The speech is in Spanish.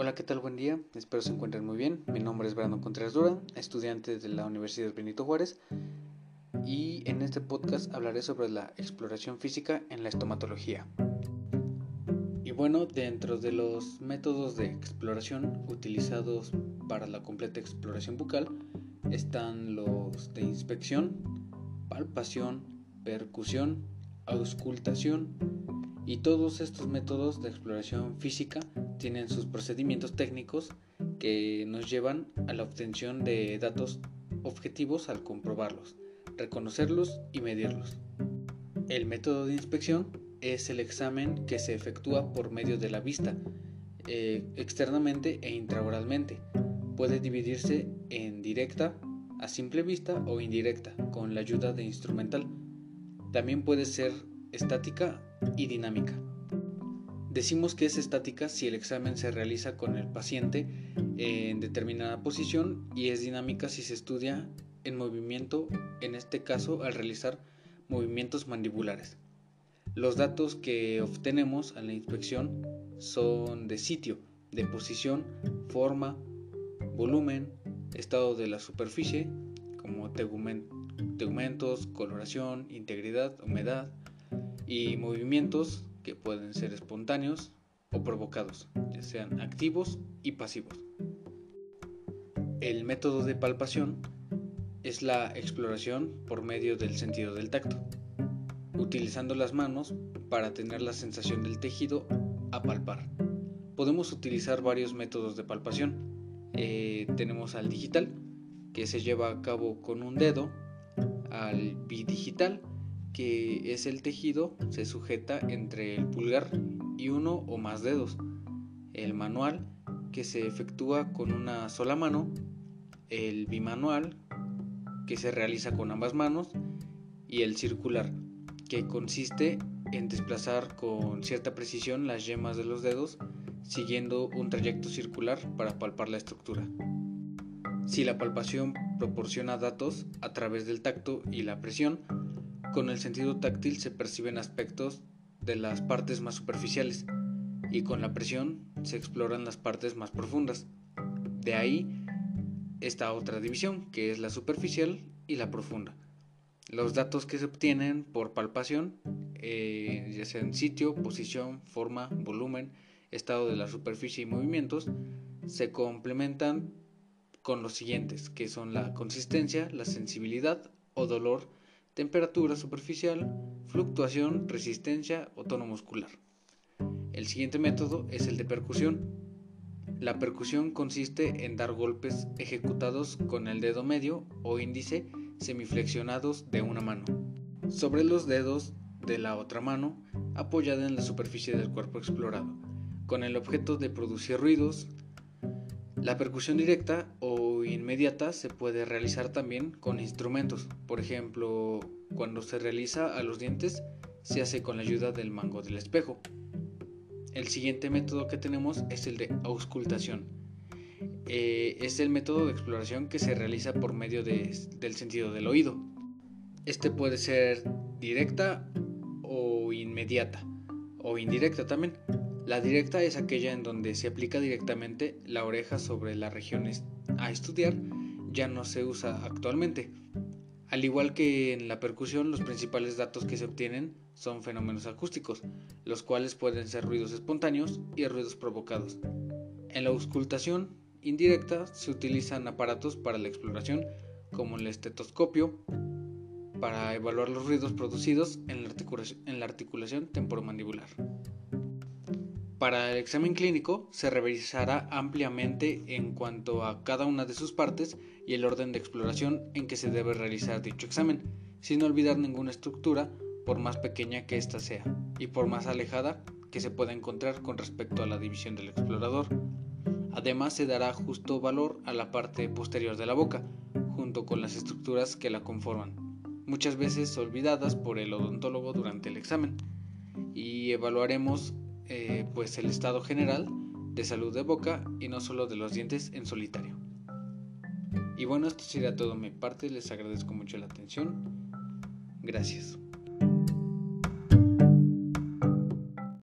Hola, ¿qué tal? Buen día. Espero se encuentren muy bien. Mi nombre es Brandon Contreras Dura, estudiante de la Universidad Benito Juárez. Y en este podcast hablaré sobre la exploración física en la estomatología. Y bueno, dentro de los métodos de exploración utilizados para la completa exploración bucal están los de inspección, palpación, percusión, auscultación y todos estos métodos de exploración física tienen sus procedimientos técnicos que nos llevan a la obtención de datos objetivos al comprobarlos, reconocerlos y medirlos. El método de inspección es el examen que se efectúa por medio de la vista, eh, externamente e intraoralmente. Puede dividirse en directa, a simple vista o indirecta, con la ayuda de instrumental. También puede ser estática y dinámica. Decimos que es estática si el examen se realiza con el paciente en determinada posición y es dinámica si se estudia en movimiento, en este caso al realizar movimientos mandibulares. Los datos que obtenemos a la inspección son de sitio, de posición, forma, volumen, estado de la superficie, como tegumentos, coloración, integridad, humedad, y movimientos pueden ser espontáneos o provocados, ya sean activos y pasivos. El método de palpación es la exploración por medio del sentido del tacto, utilizando las manos para tener la sensación del tejido a palpar. Podemos utilizar varios métodos de palpación. Eh, tenemos al digital, que se lleva a cabo con un dedo, al bidigital, que es el tejido se sujeta entre el pulgar y uno o más dedos. El manual que se efectúa con una sola mano. El bimanual que se realiza con ambas manos. Y el circular que consiste en desplazar con cierta precisión las yemas de los dedos siguiendo un trayecto circular para palpar la estructura. Si la palpación proporciona datos a través del tacto y la presión, con el sentido táctil se perciben aspectos de las partes más superficiales y con la presión se exploran las partes más profundas. De ahí esta otra división, que es la superficial y la profunda. Los datos que se obtienen por palpación, eh, ya sean sitio, posición, forma, volumen, estado de la superficie y movimientos, se complementan con los siguientes, que son la consistencia, la sensibilidad o dolor temperatura superficial, fluctuación, resistencia o tono muscular. El siguiente método es el de percusión. La percusión consiste en dar golpes ejecutados con el dedo medio o índice semiflexionados de una mano sobre los dedos de la otra mano apoyada en la superficie del cuerpo explorado, con el objeto de producir ruidos. La percusión directa o inmediata se puede realizar también con instrumentos. Por ejemplo, cuando se realiza a los dientes, se hace con la ayuda del mango del espejo. El siguiente método que tenemos es el de auscultación. Eh, es el método de exploración que se realiza por medio del sentido del oído. Este puede ser directa o inmediata o indirecta también. La directa es aquella en donde se aplica directamente la oreja sobre las regiones a estudiar, ya no se usa actualmente. Al igual que en la percusión, los principales datos que se obtienen son fenómenos acústicos, los cuales pueden ser ruidos espontáneos y ruidos provocados. En la auscultación indirecta se utilizan aparatos para la exploración como el estetoscopio para evaluar los ruidos producidos en la articulación, temporomandibular. Para el examen clínico se revisará ampliamente en cuanto a cada una de sus partes y el orden de exploración en que se debe realizar dicho examen, sin olvidar ninguna estructura, por más pequeña que ésta sea, y por más alejada que se pueda encontrar con respecto a la división del explorador. Además se dará justo valor a la parte posterior de la boca, junto con las estructuras que la conforman, muchas veces olvidadas por el odontólogo durante el examen, y evaluaremos eh, pues el estado general de salud de boca y no solo de los dientes en solitario. Y bueno, esto sería todo mi parte, les agradezco mucho la atención. Gracias.